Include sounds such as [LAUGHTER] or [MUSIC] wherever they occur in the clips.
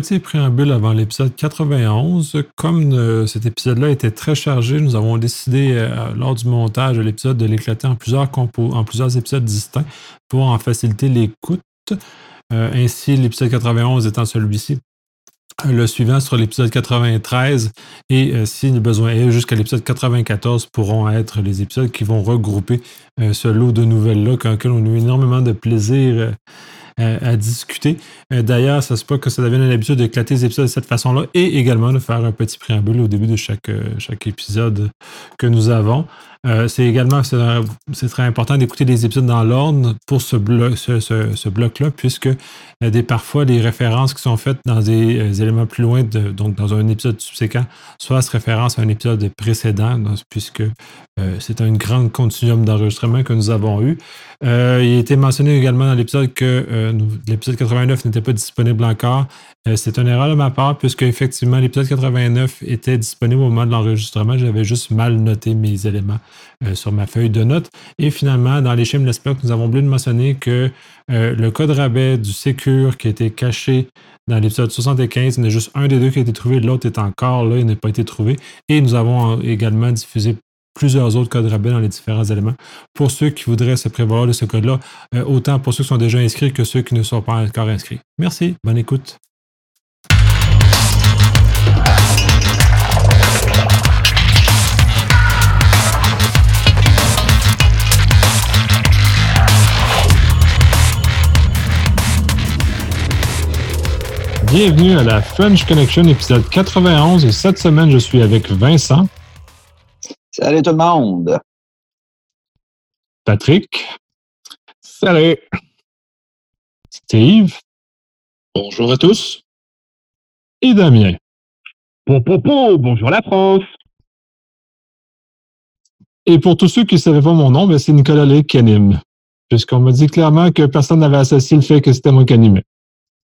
petit préambule avant l'épisode 91. Comme euh, cet épisode-là était très chargé, nous avons décidé euh, lors du montage de l'épisode de l'éclater en plusieurs, en plusieurs épisodes distincts pour en faciliter l'écoute. Euh, ainsi, l'épisode 91 étant celui-ci. Le suivant sera l'épisode 93 et si le besoin est jusqu'à l'épisode 94 pourront être les épisodes qui vont regrouper ce lot de nouvelles-là, auquel on a eu énormément de plaisir à, discuter. Euh, d'ailleurs, ça se peut que ça devienne l'habitude d'éclater les épisodes de cette façon-là et également de faire un petit préambule au début de chaque, euh, chaque épisode que nous avons. Euh, c'est également c'est très important d'écouter les épisodes dans l'ordre pour ce, bloc, ce, ce, bloc-là, puisque des, parfois les références qui sont faites dans des éléments plus loin, donc dans un épisode subséquent, soit se référence à un épisode précédent, puisque c'est un grand continuum d'enregistrement que nous avons eu. il a été mentionné également dans l'épisode que l'épisode 89 n'était pas disponible encore. Euh, c'est une erreur de ma part, puisque effectivement, l'épisode 89 était disponible au moment de l'enregistrement. J'avais juste mal noté mes éléments euh, sur ma feuille de notes. Et finalement, dans les schémas bloc, nous avons oublié de mentionner que euh, le code rabais du Secure qui été caché dans l'épisode 75, il y a juste un des deux qui a été trouvé, l'autre est encore là, il n'a pas été trouvé. Et nous avons également diffusé plusieurs autres codes rabais dans les différents éléments. Pour ceux qui voudraient se prévoir de ce code-là, euh, autant pour ceux qui sont déjà inscrits que ceux qui ne sont pas encore inscrits. Merci, bonne écoute. Bienvenue à la French Connection épisode 91 et cette semaine je suis avec Vincent. Salut tout le monde. Patrick. Salut. Steve. Bonjour à tous. Et Damien. Popopo, bonjour la France. Et pour tous ceux qui ne savaient pas mon nom, ben, c'est Nicolas Lé qui anime. Puisqu'on m'a dit clairement que personne n'avait associé le fait que c'était moi qui animais.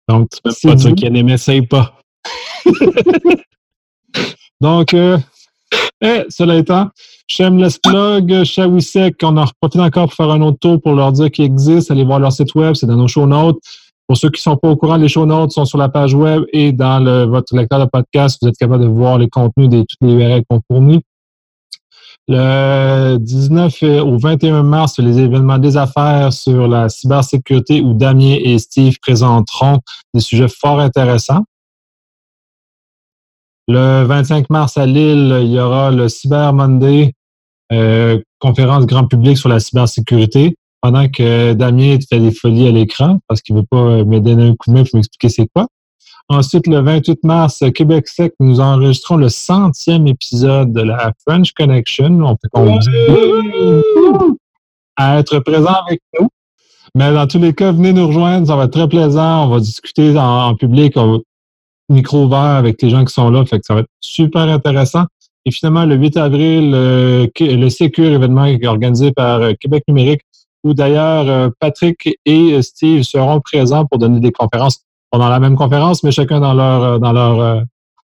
Donc, c'est pas toi qui animais, c'est pas. Donc, euh, et cela étant, Shameless Plug, Shawisek, on en profite encore pour faire un autre tour pour leur dire qu'ils existent. Allez voir leur site web, c'est dans nos show notes. Pour ceux qui ne sont pas au courant, les show notes sont sur la page web et dans le, votre lecteur de podcast, vous êtes capable de voir les contenus des toutes les URL qu'on fournit. Le 19 au 21 mars, les événements des affaires sur la cybersécurité où Damien et Steve présenteront des sujets fort intéressants. Le 25 mars à Lille, il y aura le Cyber Monday, euh, conférence grand public sur la cybersécurité, pendant que Damien fait des folies à l'écran parce qu'il ne veut pas me donner un coup de main pour m'expliquer c'est quoi. Ensuite, le 28 mars, Québec Sec, nous enregistrons le centième épisode de la French Connection. On peut à être présent avec nous. Mais dans tous les cas, venez nous rejoindre, ça va être très plaisant. On va discuter en, public micro ouvert avec les gens qui sont là. Fait que ça va être super intéressant. Et finalement, le 8 avril, euh, le Secure événement organisé par euh, Québec numérique, où d'ailleurs euh, Patrick et Steve seront présents pour donner des conférences pendant la même conférence, mais chacun dans leur dans leur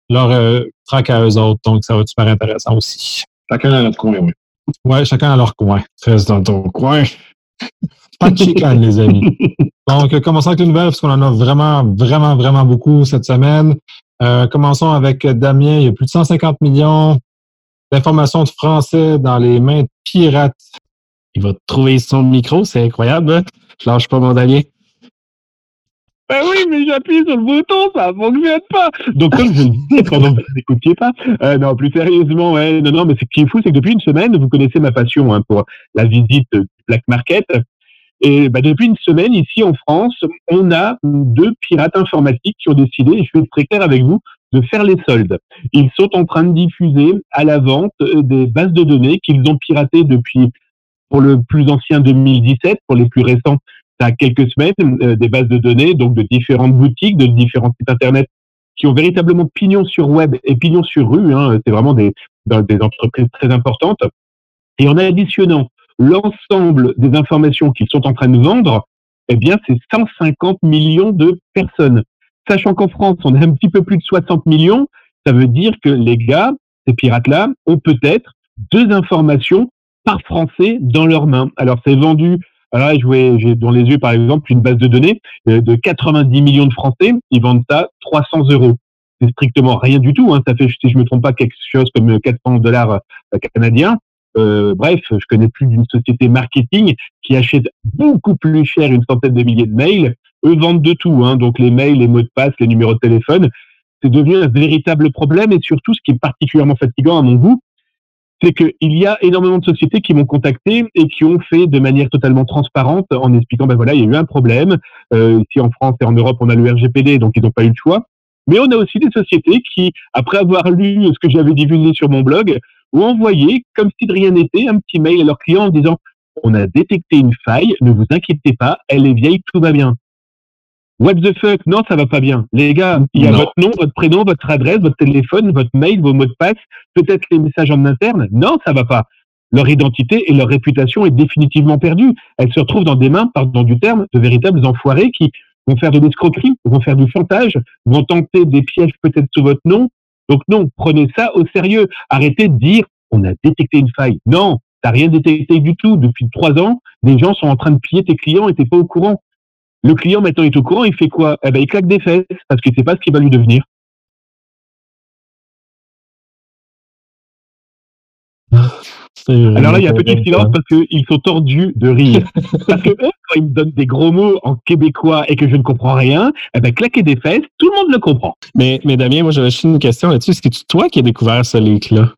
leur track à eux autres. Donc, ça va être super intéressant aussi. Chacun dans notre coin, oui. Ouais, chacun dans leur coin. Reste dans ton coin. Pas de chicane, les amis. [LAUGHS] Donc, commençons avec les nouvelles, parce qu'on en a vraiment, vraiment, vraiment beaucoup cette semaine. Euh, commençons avec Damien. Il y a plus de 150 millions d'informations de français dans les mains de pirates. Il va trouver son micro, c'est incroyable. Hein? Je lâche pas mon Damien. Ben oui, mais j'appuie sur le bouton, ça fonctionne pas. Donc, comme je le disais pendant que vous n'écoutiez pas, euh, non, plus sérieusement, ouais, non, non, mais ce qui est fou, c'est que depuis une semaine, vous connaissez ma passion hein, pour la visite du Black Market. Et bah, depuis une semaine, ici en France, on a deux pirates informatiques qui ont décidé, et je vais être très clair avec vous, de faire les soldes. Ils sont en train de diffuser à la vente euh, des bases de données qu'ils ont piratées depuis, pour le plus ancien 2017, pour les plus récents, ça a quelques semaines, euh, des bases de données, donc de différentes boutiques, de différents sites Internet qui ont véritablement pignon sur web et pignon sur rue. Hein, c'est vraiment des, des entreprises très importantes. Et en additionnant l'ensemble des informations qu'ils sont en train de vendre, eh bien, c'est 150 millions de personnes. Sachant qu'en France, on a un petit peu plus de 60 millions, ça veut dire que les gars, ces pirates-là, ont peut-être deux informations par Français dans leurs mains. Alors, c'est vendu Alors là, j'ai dans les yeux, par exemple, une base de données euh, de 90 millions de Français. Ils vendent ça 300 euros. C'est strictement rien du tout. Hein. Ça fait, si je me trompe pas, quelque chose comme 400 dollars euh, canadiens. Euh, bref, je connais plus d'une société marketing qui achète beaucoup plus cher une centaine de milliers de mails. Eux vendent de tout, hein, donc les mails, les mots de passe, les numéros de téléphone. C'est devenu un véritable problème et surtout, ce qui est particulièrement fatigant à mon goût, c'est qu'il y a énormément de sociétés qui m'ont contacté et qui ont fait de manière totalement transparente en expliquant, ben voilà, il y a eu un problème. Euh, ici en France et en Europe, on a le RGPD, donc ils n'ont pas eu le choix. Mais on a aussi des sociétés qui, après avoir lu ce que j'avais divulgué sur mon blog, ont envoyé, comme si de rien n'était, un petit mail à leurs clients en disant on a détecté une faille, ne vous inquiétez pas, elle est vieille, tout va bien. What the fuck? Non, ça va pas bien. Les gars, il y a votre nom, votre prénom, votre adresse, votre téléphone, votre mail, vos mots de passe, peut-être les messages en interne. Non, ça va pas. Leur identité et leur réputation est définitivement perdue. Elles se retrouvent dans des mains, pardon du terme, de véritables enfoirés qui vont faire de l'escroquerie, vont faire du chantage, vont tenter des pièges peut-être sous votre nom. Donc non, prenez ça au sérieux. Arrêtez de dire on a détecté une faille. Non, t'as rien détecté du tout. Depuis trois ans, des gens sont en train de piller tes clients et t'es pas au courant. Le client, maintenant, est au courant, il fait quoi? Eh ben, Il claque des fesses parce qu'il ne sait pas ce qui va lui devenir. Alors là, il y a un petit silence parce qu'ils sont tordus de rire. [LAUGHS] parce que eux, quand ils me donnent des gros mots en québécois et que je ne comprends rien, eh ben, claquer des fesses, tout le monde le comprend. Mais, mais Damien, moi, j'avais juste une question là-dessus. Est-ce que c'est toi qui as découvert ce leak-là?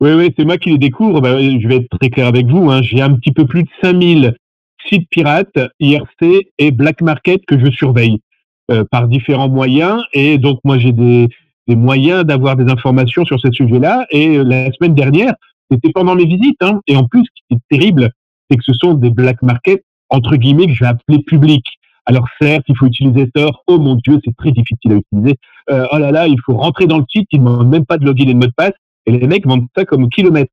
Oui, oui, c'est moi qui les découvre. Ben, je vais être très clair avec vous. Hein. J'ai un petit peu plus de 5000 sites pirates, IRC et Black Market que je surveille euh, par différents moyens. Et donc, moi, j'ai des, des moyens d'avoir des informations sur ce sujet-là. Et euh, la semaine dernière, c'était pendant mes visites. Hein. Et en plus, ce qui est terrible, c'est que ce sont des Black Market, entre guillemets, que je vais appeler publics. Alors certes, il faut utiliser Tor. Oh mon Dieu, c'est très difficile à utiliser. Euh, oh là là, il faut rentrer dans le site. Ils ne demandent même pas de login et de mot de passe. Et les mecs vendent ça comme kilomètre.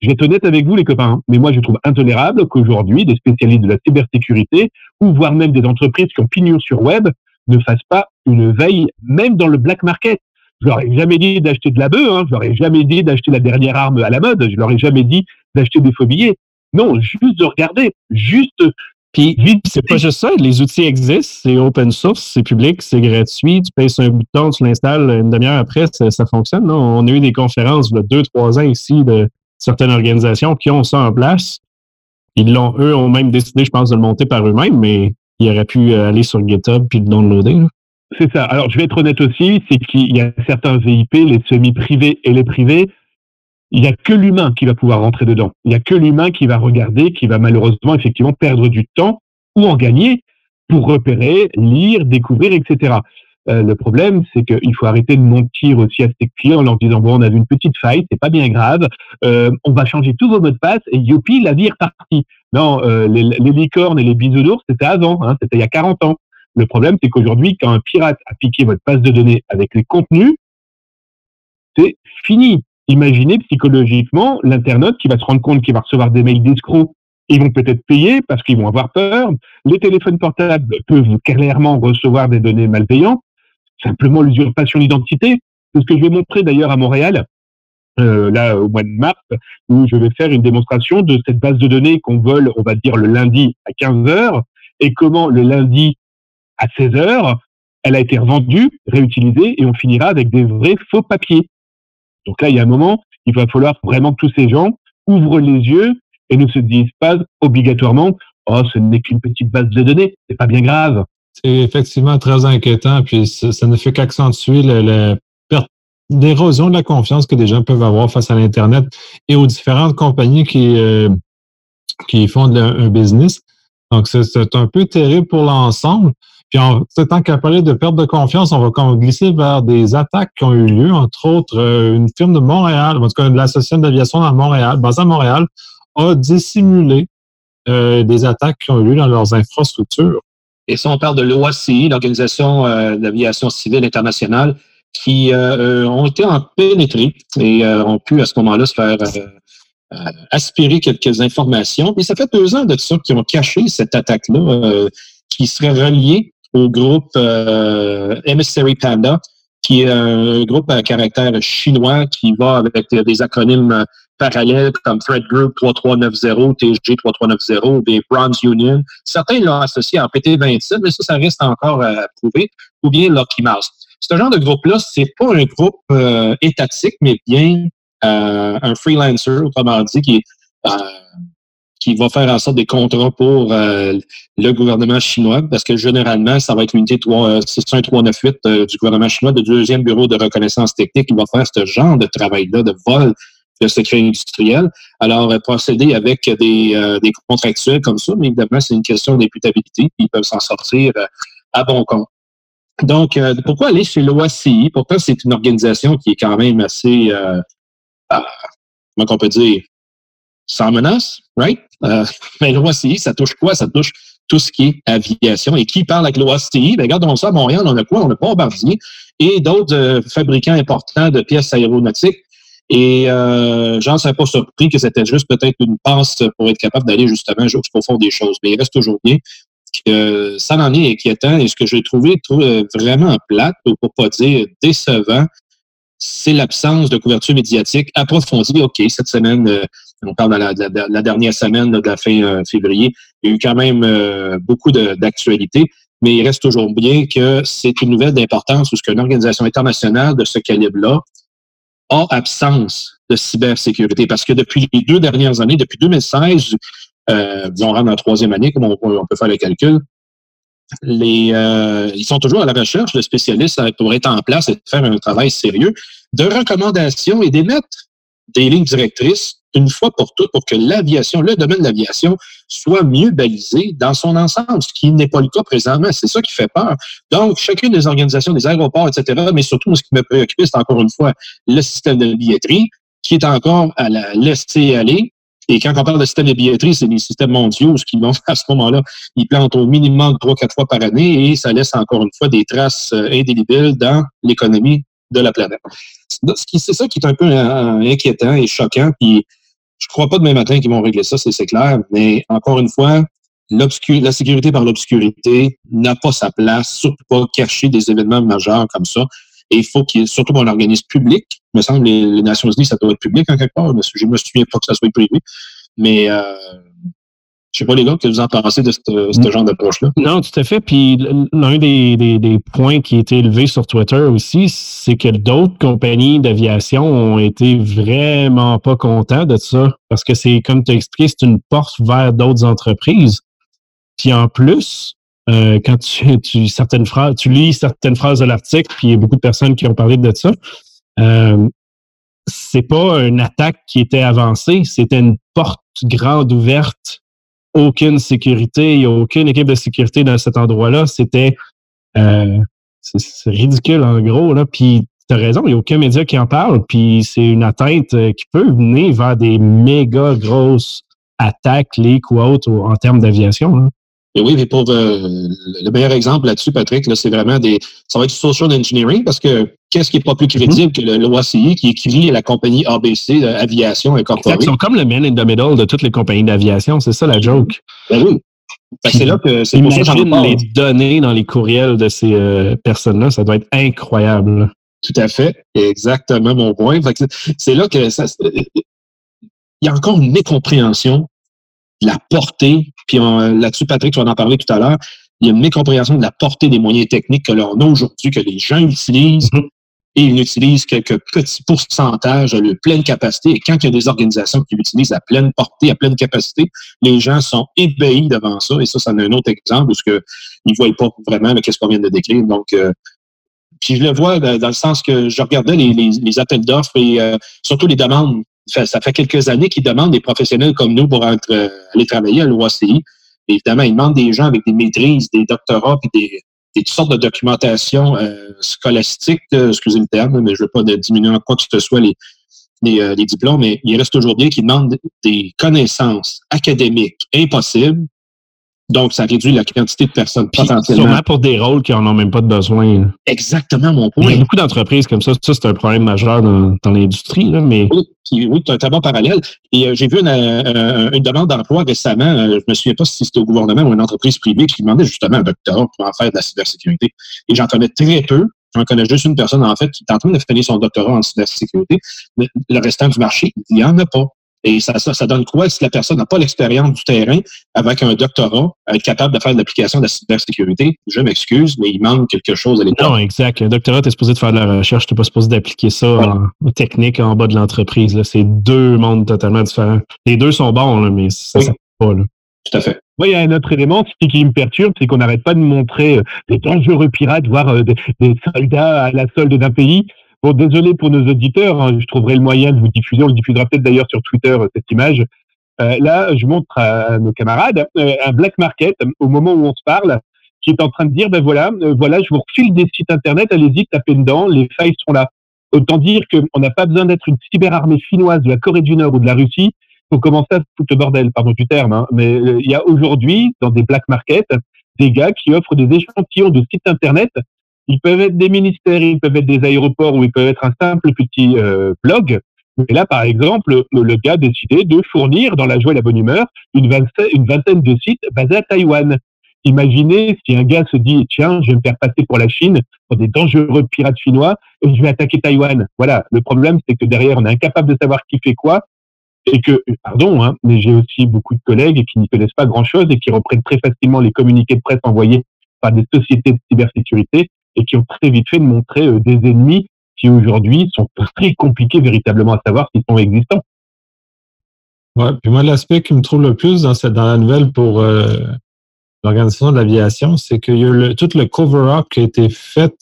Je vais être honnête avec vous, les copains, hein, mais moi, je trouve intolérable qu'aujourd'hui, des spécialistes de la cybersécurité, ou voire même des entreprises qui ont pignon sur web, ne fassent pas une veille, même dans le black market. Je leur ai jamais dit d'acheter de la bœuf, hein, je leur ai jamais dit d'acheter la dernière arme à la mode, je leur ai jamais dit d'acheter des faux billets. Non, juste de regarder, juste. Puis, c'est pas juste ça, les outils existent, c'est open source, c'est public, c'est gratuit, tu payes sur un bouton, tu l'installes une demi-heure après, ça, fonctionne. Non? On a eu des conférences, là, deux, trois ans ici, de, certaines organisations qui ont ça en place. Ils l'ont, eux, ont même décidé, je pense, de le monter par eux-mêmes, mais ils auraient pu euh, aller sur GitHub puis le downloader. C'est ça. Alors, je vais être honnête aussi, c'est qu'il y a certains VIP, les semi-privés et les privés, il n'y a que l'humain qui va pouvoir rentrer dedans. Il n'y a que l'humain qui va regarder, qui va malheureusement effectivement perdre du temps ou en gagner pour repérer, lire, découvrir, etc. Euh, le problème, c'est qu'il faut arrêter de mentir aussi à ses clients en leur disant bon, on a une petite faille, c'est pas bien grave, euh, on va changer tous vos mots de passe et youpi, la vie est repartie. Non, euh, les, licornes et les bisounours, c'était avant, hein, c'était il y a 40 ans. Le problème, c'est qu'aujourd'hui, quand un pirate a piqué votre base de données avec les contenus, c'est fini. Imaginez psychologiquement l'internaute qui va se rendre compte qu'il va recevoir des mails d'escrocs ils vont peut-être payer parce qu'ils vont avoir peur. Les téléphones portables peuvent clairement recevoir des données malveillantes simplement l'usurpation d'identité. C'est ce que je vais montrer d'ailleurs à Montréal, euh, là au mois de mars, où je vais faire une démonstration de cette base de données qu'on vole, on va dire, le lundi à 15 heures, et comment le lundi à 16 heures, elle a été revendue, réutilisée, et on finira avec des vrais faux papiers. Donc là, il y a un moment, il va falloir vraiment que tous ces gens ouvrent les yeux et ne se disent pas obligatoirement, oh, ce n'est qu'une petite base de données, c'est pas bien grave. C'est effectivement très inquiétant, puis ça, ne fait qu'accentuer la perte d'érosion de la confiance que des gens peuvent avoir face à l'Internet et aux différentes compagnies qui, euh, font un business. Donc, c'est un peu terrible pour l'ensemble. Puis, en tant qu'à parler de perte de confiance, on va glisser vers des attaques qui ont eu lieu, entre autres, euh, une firme de Montréal, en tout cas, l'Association d'aviation à Montréal, basée à Montréal, a dissimulé euh, des attaques qui ont eu lieu dans leurs infrastructures. Et ça, on parle de l'OACI, l'Organisation euh, d'aviation civile internationale, qui euh, ont été en pénétrés et euh, ont pu à ce moment-là se faire aspirer quelques informations. Mais ça fait deux ans de ça qu'ils ont caché cette attaque-là, qui serait reliée au groupe Emissary Panda, qui est un groupe à caractère chinois qui va avec des acronymes parallèles comme Thread Group 3390, TSG 3390, des Bronze Union. Certains l'ont associé en PT27, mais ça, ça reste encore à prouver, ou bien Lucky Mouse. Ce genre de groupe-là, c'est pas un groupe euh, étatique, mais bien euh, un freelancer, autrement dit, qui, euh, qui va faire en sorte des contrats pour le gouvernement chinois, parce que généralement, ça va être l'unité 61398 du gouvernement chinois, le deuxième bureau de reconnaissance technique, qui va faire ce genre de travail-là, de vol de secret industriel. Alors, procéder avec des, des contractuels comme ça, mais évidemment, c'est une question d'imputabilité, ils peuvent s'en sortir à bon compte. Donc, euh, pourquoi aller chez l'OACI? Pourtant, c'est une organisation qui est quand même assez, euh, euh comment on peut dire, sans menace, right? Euh, [LAUGHS] mais l'OACI, ça touche quoi? Ça touche tout ce qui est aviation. Et qui parle avec l'OACI? Ben, regardons ça à Montréal, on a quoi? On a Bombardier et d'autres fabricants importants de pièces aéronautiques. Et euh, j'en suis pas surpris que c'était juste peut-être une passe pour être capable d'aller justement jusqu'au fond des choses. Mais il reste toujours bien que ça en est inquiétant et ce que j'ai trouvé vraiment plate, ou pour pas dire décevant, c'est l'absence de couverture médiatique approfondie. OK, cette semaine, euh, on parle de la, dernière semaine de la fin euh, février, il y a eu quand même euh, beaucoup d'actualités, mais il reste toujours bien que c'est une nouvelle d'importance parce qu'une organisation internationale de ce calibre-là a absence de cybersécurité parce que depuis les deux dernières années, depuis 2016, euh, on rentre la troisième année, comme on, peut faire le calcul. Euh, ils sont toujours à la recherche de spécialistes pour être en place et faire un travail sérieux de recommandations et d'émettre des lignes directrices une fois pour toutes pour que l'aviation, le domaine de l'aviation, soit mieux balisé dans son ensemble, ce qui n'est pas le cas présentement. C'est ça qui fait peur. Donc, chacune des organisations, des aéroports, etc., mais surtout, ce qui me préoccupe, c'est encore une fois le système de billetterie qui est encore à la laisser aller et quand on parle de système de billetterie, c'est des systèmes mondiaux, ce qui vont à ce moment-là, ils plantent au minimum trois, quatre fois par année et ça laisse encore une fois des traces euh, indélébiles dans l'économie de la planète. C'est ça qui est un peu euh, inquiétant et choquant. Puis je crois pas demain matin qu'ils vont régler ça, c'est clair. Mais encore une fois, la sécurité par l'obscurité n'a pas sa place, surtout pas cacher des événements majeurs comme ça. Et il faut qu'il surtout un organisme public. Il me semble que les, Nations Unies, ça doit être public en quelque part. Je me souviens pas que ça soit privé. Mais euh, je sais pas, les gars, que vous en pensez de ce genre d'approche-là? Non, tout à fait. Puis l'un des, des, points qui a été élevé sur Twitter aussi, c'est que d'autres compagnies d'aviation ont été vraiment pas contents de ça. Parce que c'est, comme tu as expliqué, c'est une porte vers d'autres entreprises. Puis en plus, euh, quand tu, tu, certaines phrases, tu lis certaines phrases de l'article, puis il y a beaucoup de personnes qui ont parlé de ça. Euh, c'est pas une attaque qui était avancée, c'était une porte grande ouverte, aucune sécurité, il n'y a aucune équipe de sécurité dans cet endroit-là. C'était euh, ridicule en gros. Là. Puis tu as raison, il n'y a aucun média qui en parle, puis c'est une atteinte euh, qui peut venir vers des méga grosses attaques, leaks ou autres en termes d'aviation. Et oui, mais pour euh, le meilleur exemple là-dessus, Patrick, là, c'est vraiment des. Ça va être social engineering parce que qu'est-ce qui est pas plus crédible que l'OACI qui écrit la compagnie ABC d'Aviation Incorporée? Ils sont comme le man in the middle de toutes les compagnies d'aviation, c'est ça la joke. Ben oui. c'est là que c'est pour ça les données dans les courriels de ces euh, personnes-là, ça doit être incroyable. Tout à fait. Exactement mon point. C'est là que ça, il y a encore une mécompréhension la portée, puis là-dessus, Patrick, tu vas en parler tout à l'heure, il y a une mécompréhension de la portée des moyens techniques que l'on a aujourd'hui, que les gens utilisent, mm-hmm. et ils utilisent quelques petits pourcentages de leur pleine capacité. Et quand il y a des organisations qui l'utilisent à pleine portée, à pleine capacité, les gens sont ébahis devant ça. Et ça, c'est un autre exemple où que ils ne voient pas vraiment qu'est-ce qu'on vient de décrire. Donc, euh, puis je le vois dans le sens que je regardais les, les, appels d'offres et euh, surtout les demandes ça fait quelques années qu'ils demandent des professionnels comme nous pour euh, aller travailler à l'OACI. Évidemment, ils demandent des gens avec des maîtrises, des doctorats, puis des, des toutes sortes de documentation euh, scolastique, excusez le terme, mais je ne veux pas diminuer en quoi que ce soit les, les, euh, les, diplômes, mais il reste toujours bien qu'ils demandent des connaissances académiques impossibles donc, ça réduit la quantité de personnes potentiellement. Sûrement pour des rôles qui n'en ont même pas de besoin. Exactement mon point. Il y a beaucoup d'entreprises comme ça. Ça, c'est un problème majeur dans, l'industrie. Mais... Oui, oui as un très bon parallèle. Et euh, j'ai vu une, euh, une demande d'emploi récemment. Euh, je ne me souviens pas si c'était au gouvernement ou une entreprise privée qui demandait justement un doctorat pour en faire de la cybersécurité. Et j'en connais très peu j'en connais juste une personne, en fait, qui est en train de finir son doctorat en cybersécurité. Mais le restant du marché, il n'y en a pas. Et ça, ça, ça donne quoi si la personne n'a pas l'expérience du terrain avec un doctorat, à être capable de faire de l'application de la cybersécurité? Je m'excuse, mais il manque quelque chose à l'état. Non, exact. Un doctorat, tu es supposé de faire de la recherche, tu n'es pas supposé d'appliquer ça en, en technique en bas de l'entreprise. là. C'est deux mondes totalement différents. Les deux sont bons, là, mais ça ne Oui. pas. Là. Tout à fait. Moi, il y a un autre élément qui, qui me perturbe, c'est qu'on n'arrête pas de montrer euh, des dangereux pirates, voire euh, des, des soldats à la solde d'un pays. Bon, désolé pour nos auditeurs, hein, je trouverai le moyen de vous diffuser. On le diffusera peut-être d'ailleurs sur Twitter, euh, cette image. Euh, là, je montre à, nos camarades euh, un black market euh, au moment où on se parle, qui est en train de dire, ben voilà, euh, voilà, je vous refile des sites internet, allez-y, tapez dedans, les failles sont là. Autant dire qu'on n'a pas besoin d'être une cyberarmée finnoise de la Corée du Nord ou de la Russie pour commencer à foutre le bordel, pardon du terme, hein, mais euh, il y a aujourd'hui, dans des black markets, des gars qui offrent des échantillons de sites internet. Ils peuvent être des ministères, ils peuvent être des aéroports ou ils peuvent être un simple petit euh, blog. Et là, par exemple, le, le gars a décidé de fournir, dans la joie et la bonne humeur, une vingtaine, une vingtaine de sites basés à Taïwan. Imaginez si un gars se dit, tiens, je vais me faire passer pour la Chine, pour des dangereux pirates chinois, et je vais attaquer Taïwan. Voilà. Le problème, c'est que derrière, on est incapable de savoir qui fait quoi, et que, pardon, hein, mais j'ai aussi beaucoup de collègues qui n'y connaissent pas grand-chose et qui reprennent très facilement les communiqués de presse envoyés par des sociétés de cybersécurité et qui ont très vite fait de montrer euh, des ennemis qui aujourd'hui sont très compliqués véritablement à savoir s'ils sont existants. Ouais, puis moi, l'aspect qui me trouve le plus dans, cette, dans la nouvelle pour euh, l'Organisation de l'aviation, c'est que le, tout le cover-up qui a été fait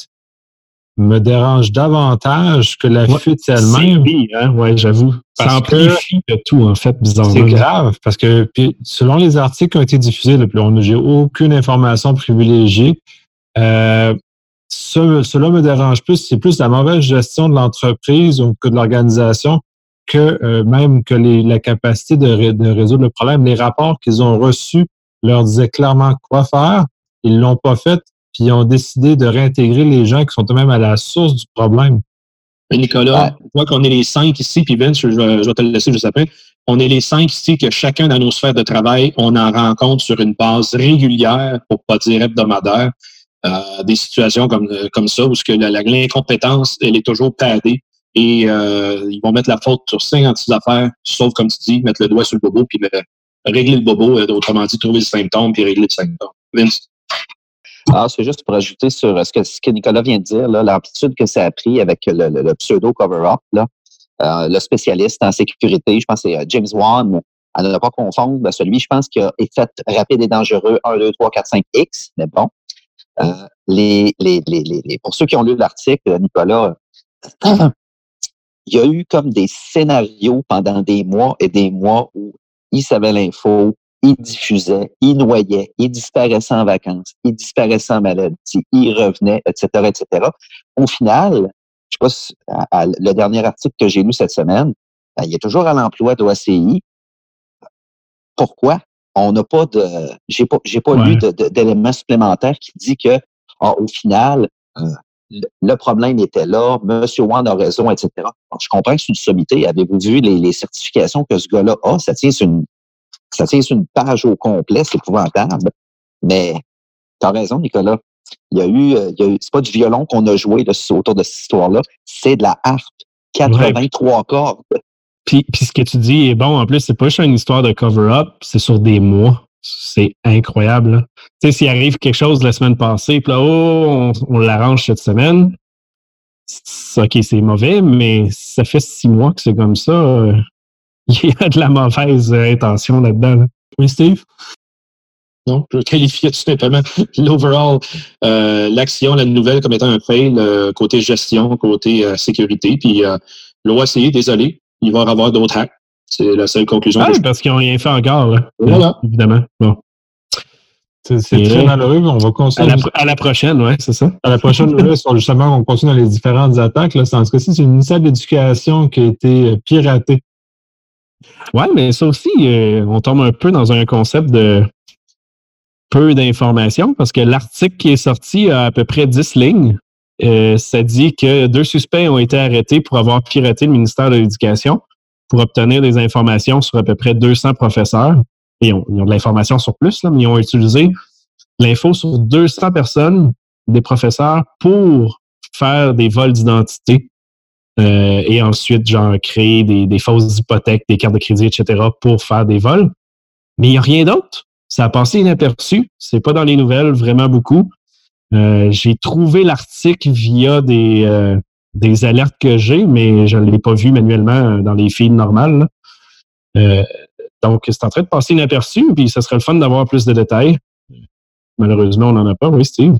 me dérange davantage que la Ouais, fuite C'est elle-même. oui, hein, ouais, j'avoue. Ça amplifie le tout, en fait, bizarrement. C'est grave parce que puis, selon les articles qui ont été diffusés, là, on- j'ai aucune information privilégiée. Euh, ce- cela me dérange plus. C'est plus la mauvaise gestion de l'entreprise ou que de l'organisation que euh, même que les- la capacité de, ré- de résoudre le problème. Les rapports qu'ils ont reçus leur disaient clairement quoi faire. Ils l'ont pas fait, puis ils ont décidé de réintégrer les gens qui sont eux-mêmes à la source du problème. Mais Nicolas, je vois qu'on est les cinq ici, puis je vais, je vais te le laisser juste après. On est les cinq ici que chacun dans nos sphères de travail, on en rencontre sur une base régulière, pour pas dire hebdomadaire, euh, des situations comme, comme ça, où ce que l'incompétence, elle est toujours padée. Et euh, ils vont mettre la faute sur 56 affaires, sauf comme tu dis, mettre le doigt sur le bobo, puis le- régler le bobo, euh, autrement dit, trouver le symptôme, puis régler le symptôme. Vince? Ah, c'est juste pour ajouter sur euh, ce que, ce que Nicolas vient de dire, l'amplitude que ça a pris avec le, le- le. Euh, spécialiste en sécurité, je pense que c'est euh, James Wan, à ne pas confondre, ben, celui, je pense, qui a fait rapide et dangereux 1, 2, 3, 4, 5 X, mais bon. Euh, les, les, les, les, pour ceux qui ont lu l'article, Nicolas, [CLEARS THROAT] il y a eu comme des scénarios pendant des mois et des mois où il savait l'info, il diffusait, il noyait, il disparaissait en vacances, il disparaissait en maladie, il revenait, etc., etc. Au final, je sais pas si, le dernier article que j'ai lu cette semaine, ben, il est toujours à l'emploi de l'OACI. Pourquoi? On n'a pas de, j'ai pas, j'ai pas Ouais. lu d'éléments supplémentaires qui dit que, ah, au final, euh, le- problème était là, Monsieur Wan a raison, etc. Je comprends que c'est une sommité. Avez-vous vu les, les certifications que ce gars-là a? Ça tient sur une, ça tient sur une page au complet, c'est épouvantable. Mais t'as raison, Nicolas. Il y a eu, euh, il y a eu c'est pas du violon qu'on a joué là, autour de cette histoire-là, c'est de la harpe. 83 cordes. Puis, ce que tu dis est bon. En plus, c'est pas juste une histoire de cover-up, c'est sur des mois. C'est incroyable. Tu sais, s'il arrive quelque chose la semaine passée, puis là, oh, on, l'arrange cette semaine. OK, c'est mauvais, mais ça fait six mois que c'est comme ça. euh, [LAUGHS] Il y a de la mauvaise euh, intention là-dedans. là. Oui, Steve? Non, je qualifiais tout simplement [LAUGHS] l'overall, euh, l'action, la nouvelle comme étant un fail côté gestion, côté sécurité. Puis l'OACI, désolé, il va y avoir d'autres hacks. C'est la seule conclusion Ah, que je parce qu'ils n'ont rien fait encore. Là. Voilà. Évidemment. Bon. C'est très malheureux, mais on va À continuer. la, à la prochaine, ouais, c'est ça. À la prochaine justement, on continue dans les différentes attaques. Là, dans ce cas-ci, c'est une ministère de l'Éducation qui a été euh, piratée. Ouais, mais ça aussi, euh, on tombe un peu dans un concept de peu d'informations parce que l'article qui est sorti a à peu près 10 lignes. Euh, ça dit que deux suspects ont été arrêtés pour avoir piraté le ministère de l'Éducation pour obtenir des informations sur à peu près 200 professeurs. Et ils ont de l'information sur plus, mais ils ont utilisé l'info sur 200 personnes, des professeurs, pour faire des vols d'identité euh, et ensuite, genre, créer des, des, fausses hypothèques, des cartes de crédit, etc. pour faire des vols. Mais il n'y a rien d'autre. Ça a passé inaperçu. C'est pas dans les nouvelles vraiment beaucoup. Euh, j'ai trouvé l'article via des, euh, des alertes que j'ai, mais je ne l'ai pas vu manuellement dans les feeds normales. Euh, donc, c'est en train de passer inaperçu, puis ce serait le fun d'avoir plus de détails. Malheureusement, on n'en a pas, oui, Steve?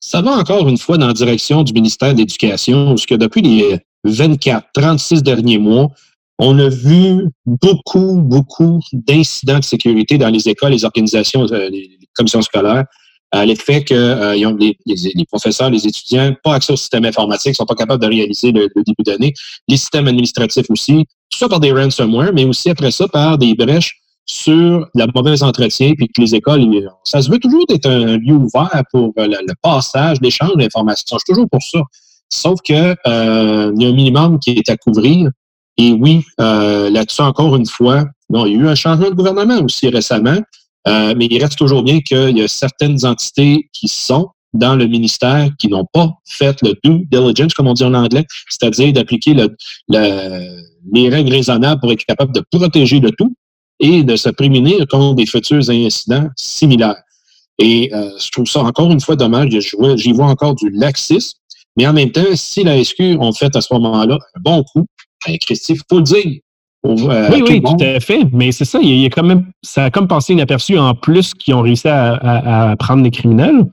Ça va encore une fois dans la direction du ministère de l'Éducation, parce depuis les 24, 36 derniers mois, on a vu beaucoup, beaucoup d'incidents de sécurité dans les écoles, les organisations, les commissions scolaires, à l'effet que euh, les, les, professeurs, les étudiants, pas accès au système informatique, sont pas capables de réaliser le, début d'année, les systèmes administratifs aussi, tout ça par des ransomware, mais aussi après ça par des brèches sur la mauvaise entretien, puis que les écoles, ça se veut toujours être un lieu ouvert pour euh, le, passage, l'échange d'informations. Je suis toujours pour ça. Sauf que euh, il y a un minimum qui est à couvrir. Et oui, euh, là-dessus, encore une fois, bon, il y a eu un changement de gouvernement aussi récemment. Euh, mais il reste toujours bien qu'il y a certaines entités qui sont dans le ministère qui n'ont pas fait le due diligence, comme on dit en anglais, c'est-à-dire d'appliquer le, les règles raisonnables pour être capable de protéger le tout et de se prémunir contre des futurs incidents similaires. Et euh, je trouve ça encore une fois dommage. J'y vois encore du laxisme, mais en même temps, si la SQ ont fait à ce moment-là un bon coup, ben, Christy, il faut le dire, euh, oui, oui, tout, à fait. Mais c'est ça, il y, a quand même, ça a comme passé inaperçu en plus qu'ils ont réussi à, prendre les criminels.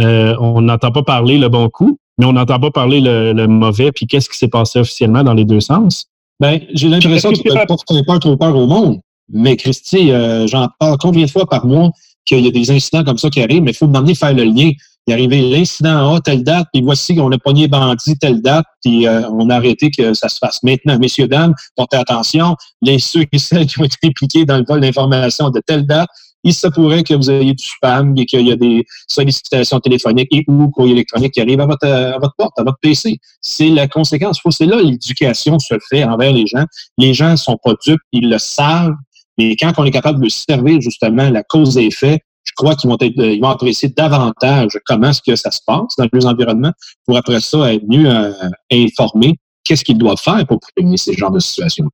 Euh, on n'entend pas parler le bon coup, mais on n'entend pas parler le, mauvais. Puis qu'est-ce qui s'est passé officiellement dans les deux sens? Ben, j'ai l'impression qu'ils ne pas trop peur au monde. Mais Christy, euh, j'en parle combien de fois par mois qu'il y a des incidents comme ça qui arrivent, mais il faut m'emmener faire le lien il est arrivé l'incident à telle date, puis voici qu'on a pogné bandit telle date, puis euh, on a arrêté que ça se fasse maintenant. Messieurs, dames, portez attention, les ceux et celles qui ont été impliqués dans le vol d'informations de telle date, il se pourrait que vous ayez du spam et qu'il y a des sollicitations téléphoniques et ou courrier électronique qui arrivent à votre, à votre porte, à votre PC. C'est la conséquence. C'est là l'éducation se fait envers les gens. Les gens ne sont pas dupes, ils le savent, mais quand on est capable de servir justement la cause et effet, je crois qu'ils ils vont apprécier davantage comment est-ce que ça se passe dans les environnements pour après ça être mieux euh, informés qu'est-ce qu'ils doivent faire pour prévenir ces genres de situations.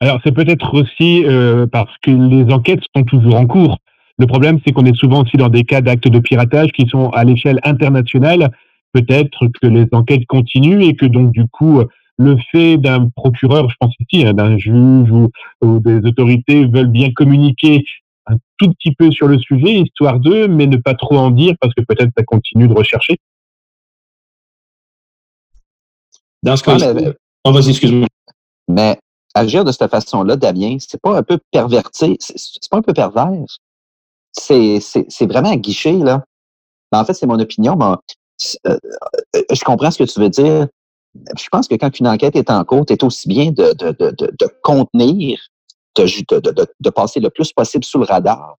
Alors, c'est peut-être aussi euh, parce que les enquêtes sont toujours en cours. Le problème, c'est qu'on est souvent aussi dans des cas d'actes de piratage qui sont à l'échelle internationale. Peut-être que les enquêtes continuent et que donc, du coup, le fait d'un procureur, je pense ici, hein, d'un juge ou, des autorités veulent bien communiquer un tout petit peu sur le sujet, histoire d'eux, mais ne pas trop en dire parce que peut-être ça continue de rechercher. Dans ce cas, là oh, vas-y, excuse-moi. Mais agir de cette façon-là, Damien, c'est pas un peu perverti, c'est pas un peu pervers. C'est vraiment un guichet, là. Ben, en fait, c'est mon opinion, mais euh, euh, je comprends ce que tu veux dire. Je pense que quand une enquête est en cours, c'est aussi bien de, de, de, de contenir de, de, passer le plus possible sous le radar.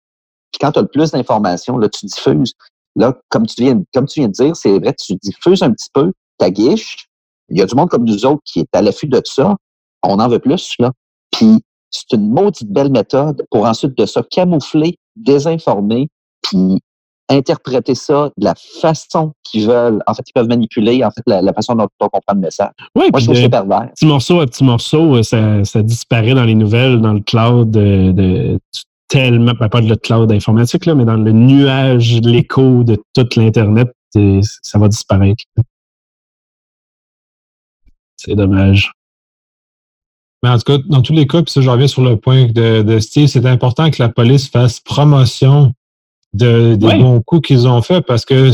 Puis quand tu as le plus d'informations, là, tu diffuses. Là, comme tu viens, comme tu viens de dire, c'est vrai, tu diffuses un petit peu ta guiche. Il y a du monde comme nous autres qui est à l'affût de ça. On en veut plus, là. Puis c'est une maudite belle méthode pour ensuite de ça camoufler, désinformer, puis interpréter ça de la façon qu'ils veulent. En fait, ils peuvent manipuler en fait la, façon dont on comprend le message. Oui, Moi, je trouve pervers. Petit morceau à petit morceau, euh, ça, ça, disparaît dans les nouvelles, dans le cloud de, de tellement, ben, pas de le cloud informatique, là, mais dans le nuage, l'écho de toute l'Internet, ça va disparaître. C'est dommage. Mais en tout cas, dans tous les cas, puis ça, je reviens sur le point de, de Steve, c'est important que la police fasse promotion de, des bons coups qu'ils ont fait parce que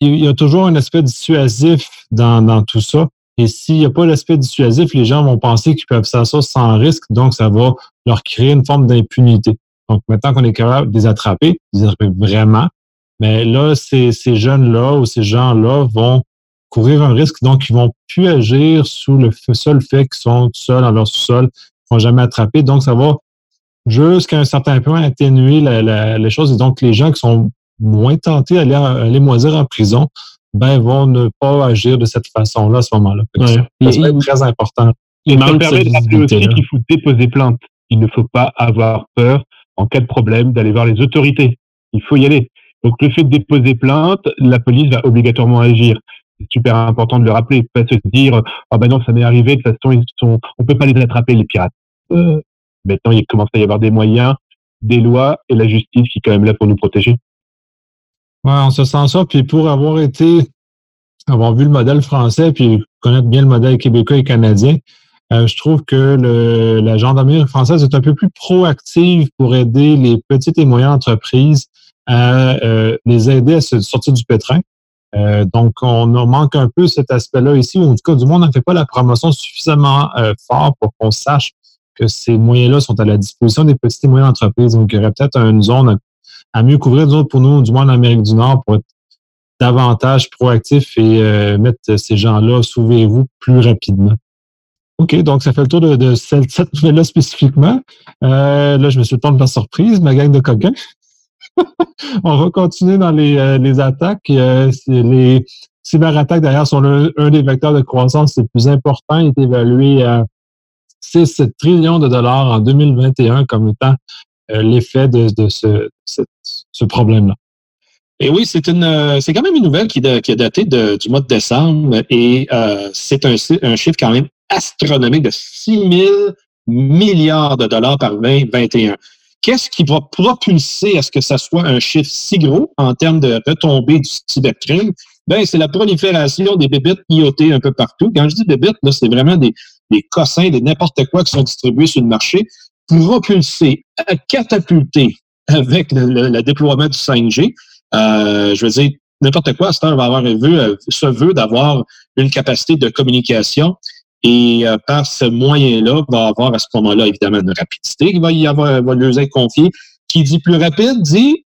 il y a toujours un aspect dissuasif dans, dans tout ça. Et s'il n'y a pas l'aspect dissuasif, les gens vont penser qu'ils peuvent faire ça sans risque, donc ça va leur créer une forme d'impunité. Donc maintenant qu'on est capable de les attraper, les attraper vraiment, mais là, ces, ces jeunes-là ou ces gens-là vont courir un risque, donc ils vont plus agir sous le seul fait qu'ils sont seuls dans leur sous-sol, ils vont jamais attraper. Donc ça va jusqu'à un certain point atténuer les choses. Et donc, les gens qui sont moins tentés d'aller aller moisir en prison, ben, vont ne pas agir de cette façon-là à ce moment-là. C'est très important. Il ça permet de rappeler aussi qu'il faut déposer plainte. Il ne faut pas avoir peur, en cas de problème, d'aller voir les autorités. Il faut y aller. Donc le fait de déposer plainte, la police va obligatoirement agir. C'est super important de le rappeler, pas se dire ah ben non ça m'est arrivé de toute façon ils sont, on peut pas les attraper les pirates. Euh, maintenant il commence à y avoir des moyens, des lois et la justice qui est quand même là pour nous protéger. Ouais, on se sent ça. Puis pour avoir été, avoir vu le modèle français, puis connaître bien le modèle québécois et canadien, euh, je trouve que la gendarmerie française est un peu plus proactive pour aider les petites et moyennes entreprises à euh, les aider à se sortir du pétrin. Euh, donc, on manque un peu cet aspect-là ici, ou en tout cas, du moins, on n'en fait pas la promotion suffisamment fort pour qu'on sache que ces moyens-là sont à la disposition des petites et moyennes entreprises. Donc, il y aurait peut-être une zone à mieux couvrir, nous pour nous, du moins en Amérique du Nord, pour être davantage proactif et mettre ces gens-là, sauvez-vous plus rapidement. OK, donc ça fait le tour de, cette, nouvelle-là spécifiquement. Euh, là, je me suis de la surprise, ma gang de coquins. [LAUGHS] On va continuer dans les, euh, attaques. Euh, les cyberattaques, d'ailleurs, sont un des vecteurs de croissance les plus importants. Il est évalué à 6 trillions de dollars en 2021 comme étant l'effet de, ce, problème-là. Et oui, c'est une, c'est quand même une nouvelle qui, qui est datée du mois de décembre et c'est un, chiffre quand même astronomique de 6 000 milliards de dollars par 2021. Qu'est-ce qui va propulser à ce que ça soit un chiffre si gros en termes de retombée du cybercrime? Ben, c'est la prolifération des bébites IoT un peu partout. Quand je dis bébites, là, c'est vraiment des, des cossins, des n'importe quoi qui sont distribués sur le marché, propulser, catapulter avec le, déploiement du 5G. Euh, je veux dire, n'importe quoi, à va avoir un vœu, ce vœu d'avoir une capacité de communication et euh, par ce moyen-là, va avoir à ce moment-là, évidemment, une rapidité Il va y avoir, va lui être confié. Qui dit plus rapide dit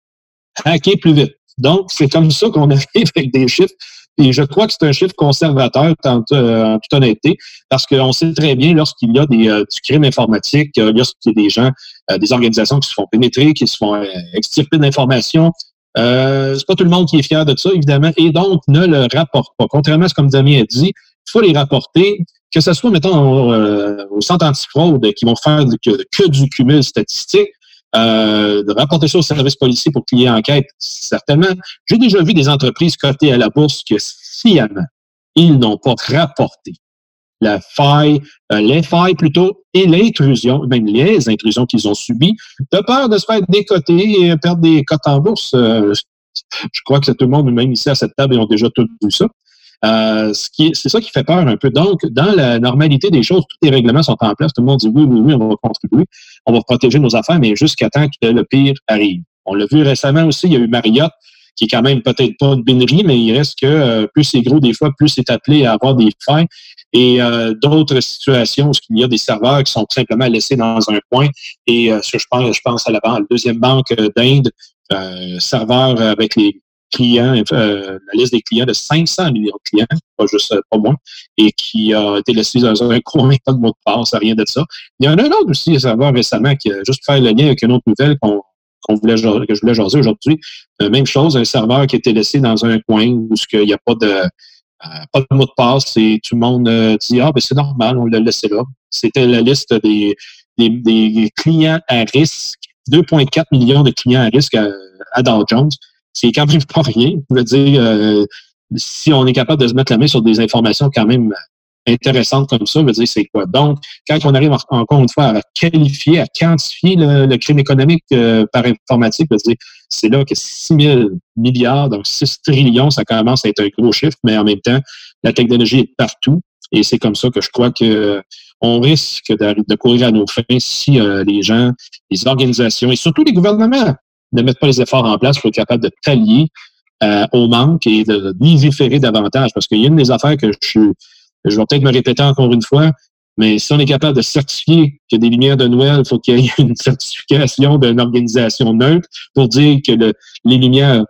hacker plus vite. Donc, c'est comme ça qu'on [LAUGHS] arrive avec des chiffres. Et je crois que c'est un chiffre conservateur, euh, en, toute honnêteté, parce qu'on sait très bien lorsqu'il y a des, euh, du crime informatique, lorsqu'il y a des gens, des organisations qui se font pénétrer, qui se font extirper d'informations, euh, c'est pas tout le monde qui est fier de ça, évidemment, et donc ne le rapporte pas. Contrairement à ce que Damien a dit, il faut les rapporter, que ce soit, mettons, euh, au centre antifraude qui vont faire que, du cumul statistique, euh, de rapporter ça au service policier pour qu'il y ait enquête, certainement. J'ai déjà vu des entreprises cotées à la bourse que sciemment, ils n'ont pas rapporté la faille, euh, les failles plutôt, et l'intrusion, même les intrusions qu'ils ont subies, de peur de se faire décoter et perdre des cotes en bourse. je crois que tout le monde, même ici à cette table, ils ont déjà tout vu ça. Euh, c'est ça qui fait peur un peu. Donc, dans la normalité des choses, tous les règlements sont en place. Tout le monde dit oui, oui, oui, on va contribuer, on va protéger nos affaires, mais jusqu'à temps que le pire arrive. On l'a vu récemment aussi, il y a eu Marriott, qui est quand même peut-être pas une binerie, mais il reste que euh, plus c'est gros des fois, plus c'est appelé à avoir des failles. Et euh, d'autres situations où il y a des serveurs qui sont simplement laissés dans un coin. Et je pense, je pense à la, banque, la deuxième banque d'Inde, serveur avec les clients, euh, la liste des clients de 500 millions de clients, pas juste pas moins, et qui a été laissé dans un [LAUGHS] coin, pas de mot de passe, rien de ça. Il y en a un autre aussi à savoir récemment qui a juste fait le lien avec une autre nouvelle qu'on voulait, que je voulais jaser aujourd'hui. Euh, même chose, un serveur qui a été laissé dans un coin où il n'y a pas de euh, pas de mot de passe et tout le monde dit Ah ben c'est normal, on l'a laissé là. C'était la liste des, des, des, clients à risque, 2,4 millions de clients à risque à, à Dow Jones c'est quand même [LAUGHS] pas rien. Je veux dire, euh, si on est capable de se mettre la main sur des informations quand même intéressantes comme ça, je dire, c'est quoi? Donc, quand on arrive encore une fois à qualifier, à quantifier le, crime économique euh, par informatique, je dire, c'est là que 6 000 milliards, donc 6 trillions, ça commence à être un gros chiffre, mais en même temps, la technologie est partout. Et c'est comme ça que je crois que on risque de, courir à nos fins si euh, les gens, les organisations et surtout les gouvernements ne mettre pas les efforts en place pour être capable de pallier euh, au manque et de légiférer davantage. Parce qu'il y a une des affaires que je, je vais peut-être me répéter encore une fois, mais si on est capable de certifier a des lumières de Noël, il faut qu'il y ait une [LAUGHS] certification d'une organisation neutre pour dire que les lumières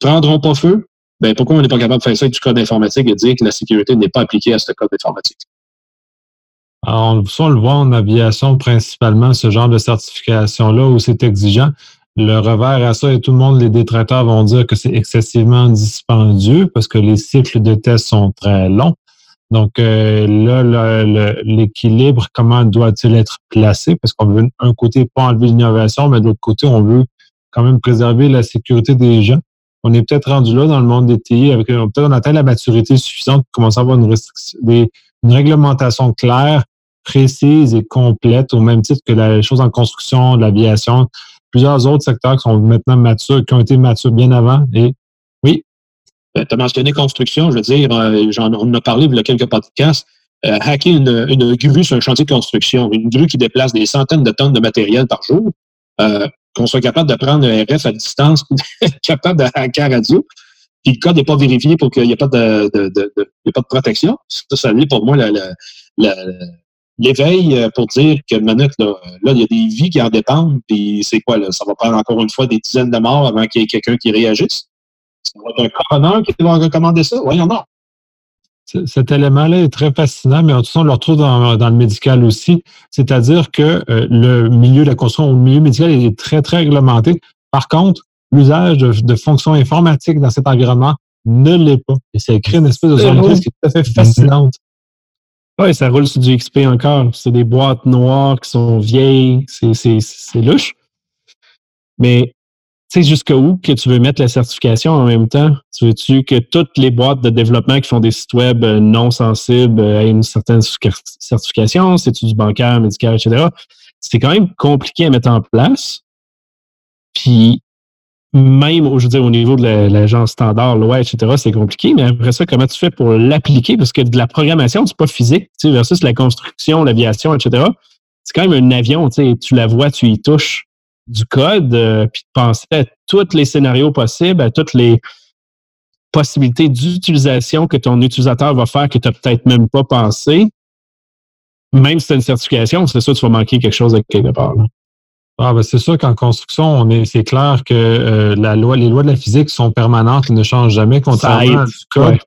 prendront pas feu. Ben, pourquoi on n'est pas capable de faire ça avec du code informatique et dire que la sécurité n'est pas appliquée à ce code informatique? Alors, on, on le voit en aviation principalement, ce genre de certification-là où c'est exigeant. Le revers à ça, et tout le monde, les détracteurs vont dire que c'est excessivement dispendieux parce que les cycles de tests sont très longs. Donc euh, là, l'équilibre, comment doit-il être placé? Parce qu'on veut un côté pas enlever l'innovation, mais de l'autre côté, on veut quand même préserver la sécurité des gens. on est peut-être rendu là dans le monde des TI, avec peut-être on atteint la maturité suffisante pour commencer à avoir une, une réglementation claire, précise et complète, au même titre que la chose en construction, l'aviation, plusieurs autres secteurs qui sont maintenant matures, qui ont été matures bien avant. Et oui. Euh, tu as mentionné construction, je veux dire, euh, j'en, on en a parlé il y a quelques podcasts. Euh, hacker une, une, grue sur un chantier de construction, une grue qui déplace des centaines de tonnes de matériel par jour, euh, qu'on soit capable de prendre un RF à distance, [LAUGHS] capable de hacker radio, puis le code n'est pas vérifié pour qu'il n'y ait pas de, de, de, de, pas de protection. Ça, ça est pour moi l'éveil euh, pour dire que minute, là, là, il y a des vies qui en dépendent, puis c'est quoi, là? Ça va prendre encore une fois des dizaines de morts avant qu'il y ait quelqu'un qui réagisse? Ça va être un coroner qui va recommander ça? Voyons non. Cet élément-là est très fascinant, mais en tout cas, on le retrouve dans, dans le médical aussi. C'est-à-dire que euh, le milieu de la construction, le milieu médical est très, très réglementé. Par contre, l'usage de, de, fonctions informatiques dans cet environnement ne l'est pas. Et ça crée une espèce de zone qui est tout à fait fascinante. Oui, ça roule sur du XP encore. C'est des boîtes noires qui sont vieilles. C'est louche. Mais tu sais jusqu'où que tu veux mettre la certification en même temps? Tu veux-tu que toutes les boîtes de développement qui font des sites web euh, non sensibles euh, aient une certaine certification? C'est-tu du bancaire, médical, etc.? C'est quand même compliqué à mettre en place. Puis même, je veux dire, au niveau de l'agence standard, loi, etc., c'est compliqué, mais après ça, comment tu fais pour l'appliquer? Parce que de la programmation, c'est pas physique, tu sais, versus la construction, l'aviation, etc. C'est quand même un avion, tu sais, tu la vois, tu y touches du code, euh, puis de penser à tous les scénarios possibles, à toutes les possibilités d'utilisation que ton utilisateur va faire que tu n'as peut-être même pas pensé. Même si tu as une certification, c'est sûr que tu vas manquer quelque chose quelque part. Là. Ah, ben c'est sûr qu'en construction, on est, c'est clair que euh, la loi, les lois de la physique sont permanentes, elles ne changent jamais, contrairement du code.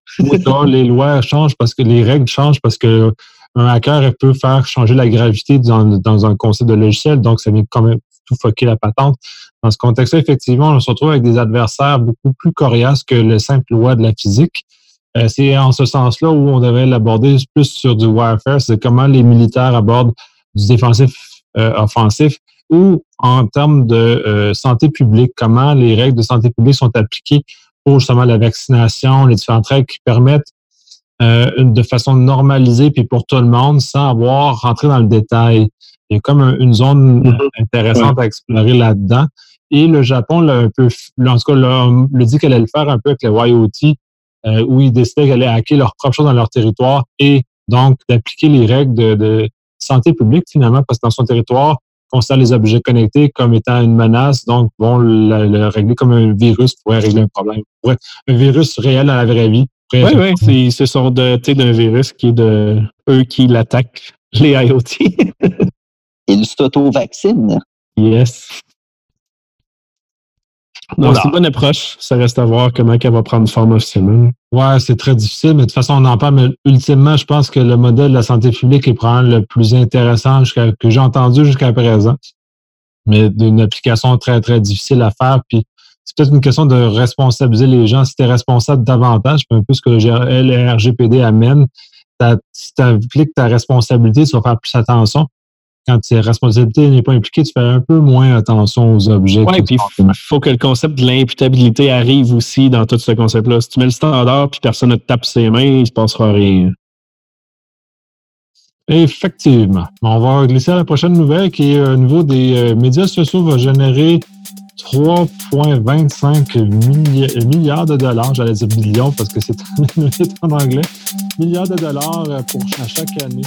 les lois changent parce que les règles changent parce que un hacker peut faire changer la gravité dans, dans un concept de logiciel, donc ça vient quand même tout foquer la patente. Dans ce contexte-là, effectivement, on se retrouve avec des adversaires beaucoup plus coriaces que le simple loi de la physique. Euh, c'est en ce sens-là où on devait l'aborder plus sur du warfare, c'est comment les militaires abordent du défensif euh, offensif ou en termes de euh, santé publique, comment les règles de santé publique sont appliquées pour justement la vaccination, les différentes règles qui permettent euh, de façon normalisée puis pour tout le monde sans avoir rentré dans le détail. Il y a comme une zone mm-hmm. intéressante à explorer là-dedans. Et le Japon l'a un peu, en tout cas, le dit qu'elle allait le faire un peu avec le YOT, euh, où ils décidaient qu'elle allait hacker leur propre chose dans leur territoire et donc d'appliquer les règles de, de, santé publique finalement, parce que dans son territoire, considère les objets connectés comme étant une menace, donc vont le, régler comme un virus pourrait régler un problème. un virus réel dans la vraie vie. Oui, oui, ce sont d'un virus qui est de eux qui l'attaquent, les IoT. Ils s'auto-vaccinent. Yes. Non, c'est une bonne approche. Ça reste à voir comment elle va prendre forme officiellement. Ouais, c'est très difficile, mais de toute façon, on en parle. Mais ultimement, je pense que le modèle de la santé publique est probablement le plus intéressant que j'ai entendu jusqu'à présent. Mais d'une application très, très difficile à faire. Puis c'est peut-être une question de responsabiliser les gens. Si tu es responsable davantage, un peu ce que le RGPD amène, si tu appliques ta responsabilité, tu vas faire plus attention quand ta responsabilité n'est pas impliquée, tu fais un peu moins attention aux objets. Oui, puis il faut que le concept de l'imputabilité arrive aussi dans tout ce concept-là. Si tu mets le standard puis personne ne te tape ses mains, il ne se passera rien. Effectivement. On va glisser à la prochaine nouvelle qui est au niveau des euh, médias sociaux va générer 3,25 milliards de dollars, j'allais dire millions parce que c'est [LAUGHS] en anglais, milliards de dollars pour chaque année.